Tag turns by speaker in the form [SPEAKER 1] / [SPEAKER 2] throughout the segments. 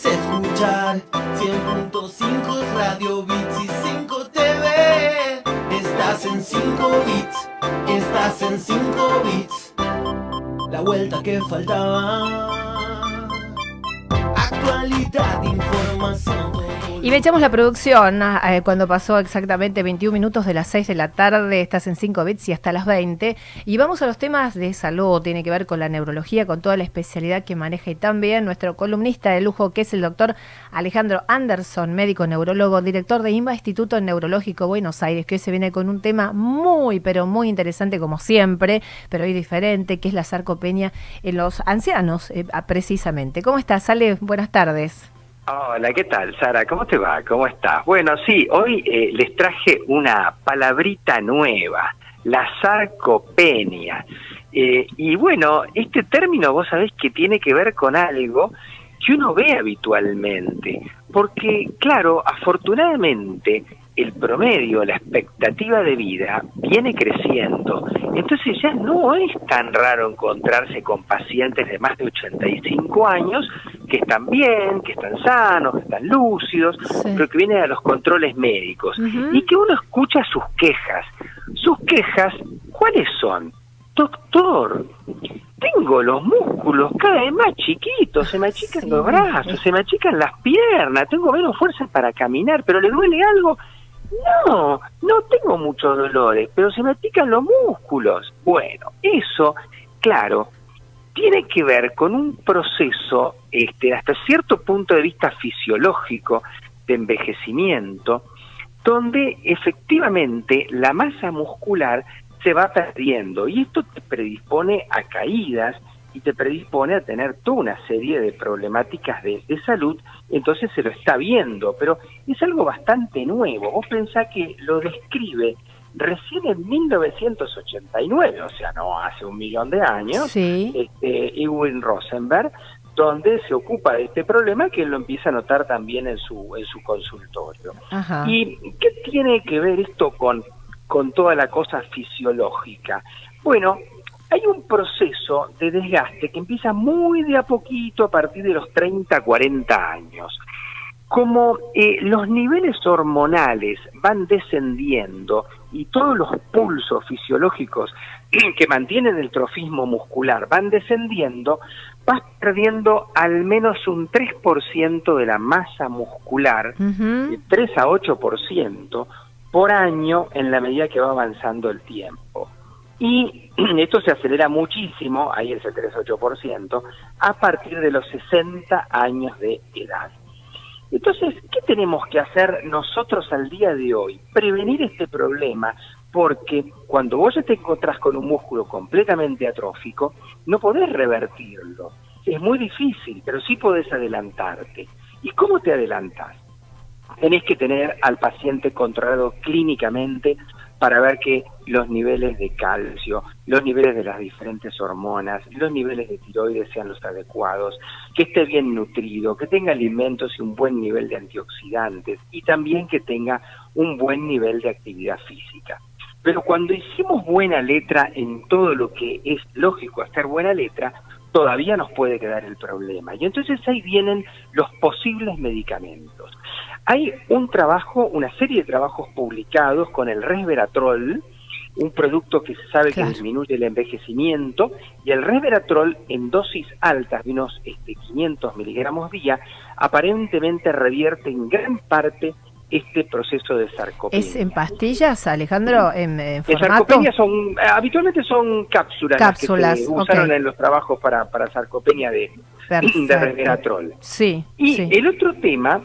[SPEAKER 1] quieres escuchar 100.5 Radio Bits y 5 TV. Estás en 5 bits, estás en 5 bits. La vuelta que faltaba. Actualidad, información.
[SPEAKER 2] Y le echamos la producción eh, cuando pasó exactamente 21 minutos de las 6 de la tarde, estás en 5 bits y hasta las 20. Y vamos a los temas de salud, tiene que ver con la neurología, con toda la especialidad que maneja y también nuestro columnista de lujo, que es el doctor Alejandro Anderson, médico neurólogo, director de INVA Instituto Neurológico Buenos Aires, que hoy se viene con un tema muy, pero muy interesante como siempre, pero hoy diferente, que es la sarcopenia en los ancianos, eh, ah, precisamente. ¿Cómo estás, Ale? Buenas tardes.
[SPEAKER 3] Hola, ¿qué tal, Sara? ¿Cómo te va? ¿Cómo estás? Bueno, sí, hoy eh, les traje una palabrita nueva, la sarcopenia. Eh, y bueno, este término vos sabés que tiene que ver con algo que uno ve habitualmente, porque claro, afortunadamente el promedio, la expectativa de vida viene creciendo. Entonces ya no es tan raro encontrarse con pacientes de más de 85 años que están bien, que están sanos, que están lúcidos,
[SPEAKER 2] Sí.
[SPEAKER 3] pero que vienen a los controles médicos y que uno escucha sus quejas. Sus quejas, ¿cuáles son? Doctor, tengo los músculos cada vez más chiquitos, se me achican
[SPEAKER 2] Sí.
[SPEAKER 3] los brazos, se me achican las piernas, tengo menos fuerza para caminar, pero ¿le duele algo? No, no tengo muchos dolores, pero se me achican los músculos. Bueno, eso, claro, tiene que ver con un proceso, este, hasta cierto punto de vista fisiológico, de envejecimiento, donde efectivamente la masa muscular se va perdiendo y esto te predispone a caídas y te predispone a tener toda una serie de problemáticas de, salud, entonces se lo está viendo, pero es algo bastante nuevo. Vos pensás que lo describe recién en 1989, o sea, no hace un millón de años,
[SPEAKER 2] Sí.
[SPEAKER 3] este, Ewing Rosenberg, donde se ocupa de este problema que él lo empieza a notar también en su, en su consultorio.
[SPEAKER 2] Ajá.
[SPEAKER 3] ¿Y qué tiene que ver esto con, con toda la cosa fisiológica? Bueno, hay un proceso de desgaste que empieza muy de a poquito a partir de los 30, 40 años. Como eh, los niveles hormonales van descendiendo y todos los pulsos fisiológicos que mantienen el trofismo muscular van descendiendo, vas perdiendo al menos un 3% de la masa muscular
[SPEAKER 2] Ujú.
[SPEAKER 3] de 3 a 8% por año en la medida que va avanzando el tiempo. Y esto se acelera muchísimo, ahí ese 3 a 8%, a partir de los 60 años de edad. Entonces, ¿qué tenemos que hacer nosotros al día de hoy? Prevenir este problema, porque cuando vos ya te encontrás con un músculo completamente atrófico, no podés revertirlo. Es muy difícil, pero sí podés adelantarte. ¿Y cómo te adelantás? Tenés que tener al paciente controlado clínicamente para ver que los niveles de calcio, los niveles de las diferentes hormonas, los niveles de tiroides sean los adecuados, que esté bien nutrido, que tenga alimentos y un buen nivel de antioxidantes y también que tenga un buen nivel de actividad física. Pero cuando hicimos buena letra en todo lo que es lógico hacer buena letra, todavía nos puede quedar el problema. Y entonces ahí vienen los posibles medicamentos. Hay un trabajo, una serie de trabajos publicados con el resveratrol, un producto que se sabe
[SPEAKER 2] Claro.
[SPEAKER 3] que disminuye el envejecimiento, y el resveratrol en dosis altas de unos este, 500 miligramos día, aparentemente revierte en gran parte este proceso de sarcopenia.
[SPEAKER 2] ¿Es en pastillas, Alejandro? ¿En, en
[SPEAKER 3] En
[SPEAKER 2] formato?
[SPEAKER 3] sarcopenia son, eh, habitualmente son cápsulas, las
[SPEAKER 2] Cápsulas,
[SPEAKER 3] que se usaron en los trabajos para, para sarcopenia de, de resveratrol.
[SPEAKER 2] Sí,
[SPEAKER 3] Y
[SPEAKER 2] sí.
[SPEAKER 3] el otro tema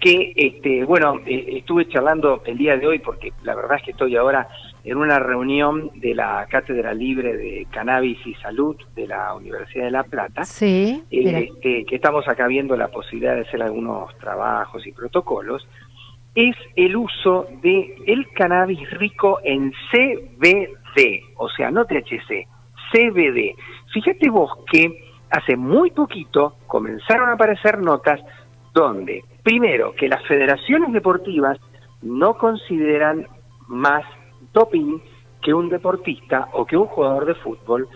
[SPEAKER 3] que, este, bueno, eh, estuve charlando el día de hoy porque la verdad es que estoy ahora en una reunión de la Cátedra Libre de Cannabis y Salud de la Universidad de La Plata,
[SPEAKER 2] Sí,
[SPEAKER 3] eh, este, que estamos acá viendo la posibilidad de hacer algunos trabajos y protocolos, es el uso de el cannabis rico en CBD, o sea, no THC, CBD. Fíjate vos que hace muy poquito comenzaron a aparecer notas donde, primero, que las federaciones deportivas no consideran más doping que un deportista o que un jugador de fútbol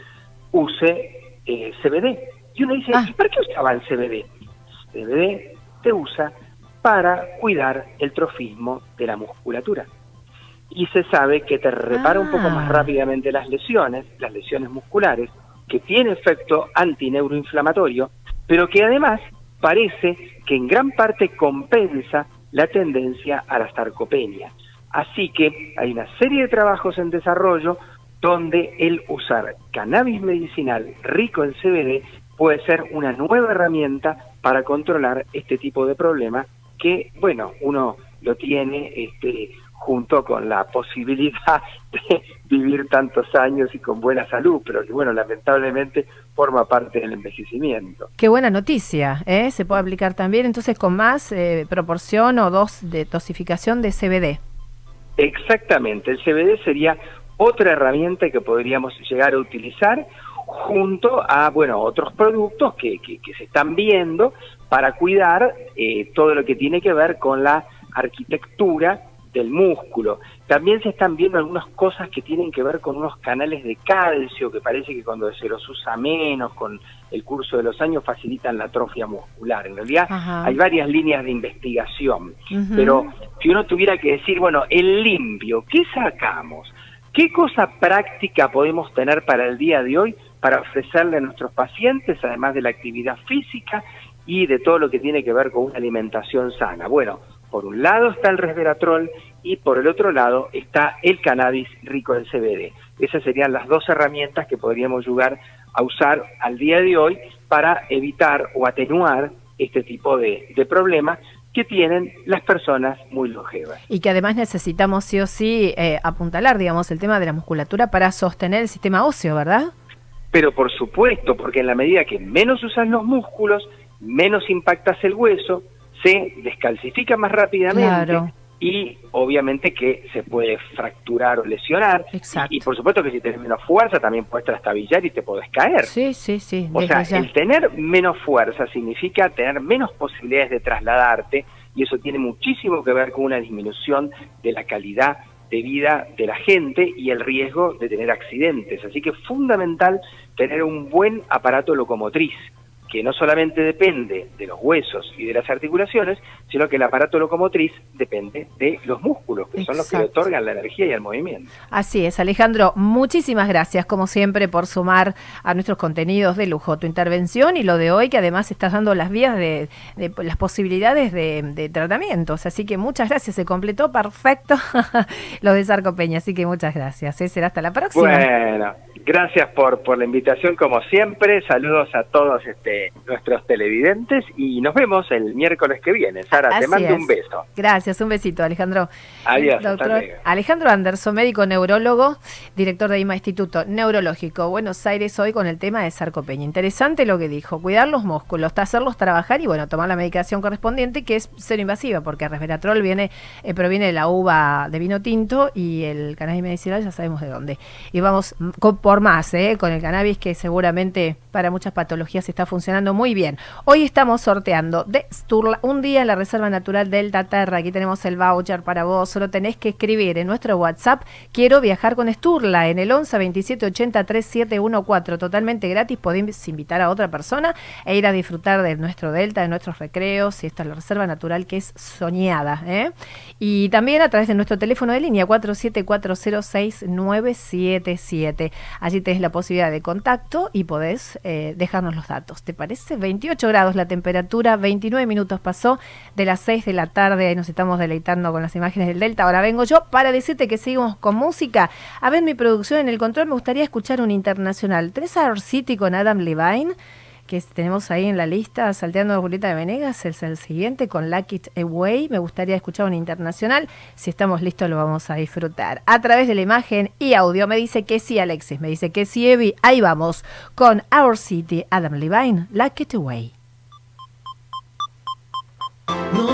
[SPEAKER 3] use eh, CBD. Y uno dice,
[SPEAKER 2] Ah.
[SPEAKER 3] ¿y para qué usaban CBD? CBD se usa para cuidar el trofismo de la musculatura. Y se sabe que te repara un poco más
[SPEAKER 2] Ah.
[SPEAKER 3] rápidamente las lesiones, las lesiones musculares, que tiene efecto antineuroinflamatorio, pero que además parece que en gran parte compensa la tendencia a la sarcopenia. Así que hay una serie de trabajos en desarrollo donde el usar cannabis medicinal rico en CBD puede ser una nueva herramienta para controlar este tipo de problemas que, bueno, uno lo tiene este, junto con la posibilidad de vivir tantos años y con buena salud, pero que, bueno, lamentablemente forma parte del envejecimiento.
[SPEAKER 2] Qué buena noticia, ¿eh? Se puede aplicar también entonces con más eh, proporción o dos de dosificación de CBD.
[SPEAKER 3] Exactamente, el CBD sería otra herramienta que podríamos llegar a utilizar junto a, bueno, otros productos que, que, que se están viendo para cuidar eh, todo lo que tiene que ver con la arquitectura del músculo. También se están viendo algunas cosas que tienen que ver con unos canales de calcio que parece que cuando se los usa menos con el curso de los años facilitan la atrofia muscular. En realidad
[SPEAKER 2] Ajá.
[SPEAKER 3] hay varias líneas de investigación, pero si uno tuviera que decir, bueno, el limpio, ¿qué sacamos? ¿Qué cosa práctica podemos tener para el día de hoy para ofrecerle a nuestros pacientes, además de la actividad física y de todo lo que tiene que ver con una alimentación sana? Bueno, por un lado está el resveratrol y por el otro lado está el cannabis rico en CBD. Esas serían las dos herramientas que podríamos ayudar a usar al día de hoy para evitar o atenuar este tipo de, de problemas que tienen las personas muy longevas.
[SPEAKER 2] Y que además necesitamos sí o sí eh, apuntalar, digamos, el tema de la musculatura para sostener el sistema óseo, ¿verdad?
[SPEAKER 3] Pero por supuesto, porque en la medida que menos usas los músculos, menos impactas el hueso, se descalcifica más rápidamente
[SPEAKER 2] Claro.
[SPEAKER 3] Y obviamente que se puede fracturar o lesionar.
[SPEAKER 2] Exacto.
[SPEAKER 3] Y, y por supuesto que si tienes menos fuerza también puedes trastabillar y te podés caer.
[SPEAKER 2] Sí, sí, sí.
[SPEAKER 3] O sea,
[SPEAKER 2] ya.
[SPEAKER 3] el tener menos fuerza significa tener menos posibilidades de trasladarte y eso tiene muchísimo que ver con una disminución de la calidad de vida de la gente y el riesgo de tener accidentes. Así que es fundamental tener un buen aparato locomotriz que no solamente depende de los huesos y de las articulaciones, sino que el aparato locomotriz depende de los músculos, que son los que le otorgan la energía y el movimiento.
[SPEAKER 2] Así es, Alejandro, muchísimas gracias como siempre por sumar a nuestros contenidos de lujo tu intervención y lo de hoy que además estás dando las vías de, de las posibilidades de, de tratamientos. Así que muchas gracias, se completó perfecto lo de Sarcopeña, así que muchas gracias. ¿eh? Será hasta la próxima.
[SPEAKER 3] Bueno, gracias por, por la invitación como siempre. Saludos a todos este, nuestros televidentes y nos vemos el miércoles que viene. Sara, te mando
[SPEAKER 2] es.
[SPEAKER 3] un beso.
[SPEAKER 2] Gracias, un besito, Alejandro.
[SPEAKER 3] Adiós,
[SPEAKER 2] Doctor. Alejandro Anderson, médico neurólogo, director de IMA Instituto Neurológico Buenos Aires, hoy con el tema de sarcopenia. Interesante lo que dijo, cuidar los músculos, hacerlos trabajar y bueno, tomar la medicación correspondiente que es cero invasiva, porque resveratrol viene, eh, proviene de la uva de vino tinto y el cannabis medicinal ya sabemos de dónde. Y vamos con- más, eh, con el cannabis que seguramente para muchas patologías está funcionando muy bien. Hoy estamos sorteando de Sturla un día en la Reserva Natural Delta Terra. Aquí tenemos el voucher para vos. Solo tenés que escribir en nuestro WhatsApp Quiero viajar con Sturla en el 11 27 80 3714. Totalmente gratis. Podés invitar a otra persona e ir a disfrutar de nuestro Delta, de nuestros recreos. Y esta es la Reserva Natural que es soñada. ¿eh? Y también a través de nuestro teléfono de línea 47406977. Allí tenés la posibilidad de contacto y podés eh, dejarnos los datos. ¿Te parece? 28 grados la temperatura, 29 minutos pasó de las 6 de la tarde. Ahí nos estamos deleitando con las imágenes del Delta. Ahora vengo yo para decirte que seguimos con música. A ver, mi producción en el control me gustaría escuchar un internacional. ¿Tres Hour City con Adam Levine? que tenemos ahí en la lista, salteando la Julieta de Venegas, es el siguiente con Like It Away. Me gustaría escuchar un internacional. Si estamos listos, lo vamos a disfrutar. A través de la imagen y audio, me dice que sí, Alexis, me dice que sí, Evi. Ahí vamos con Our City, Adam Levine, Like It Away. No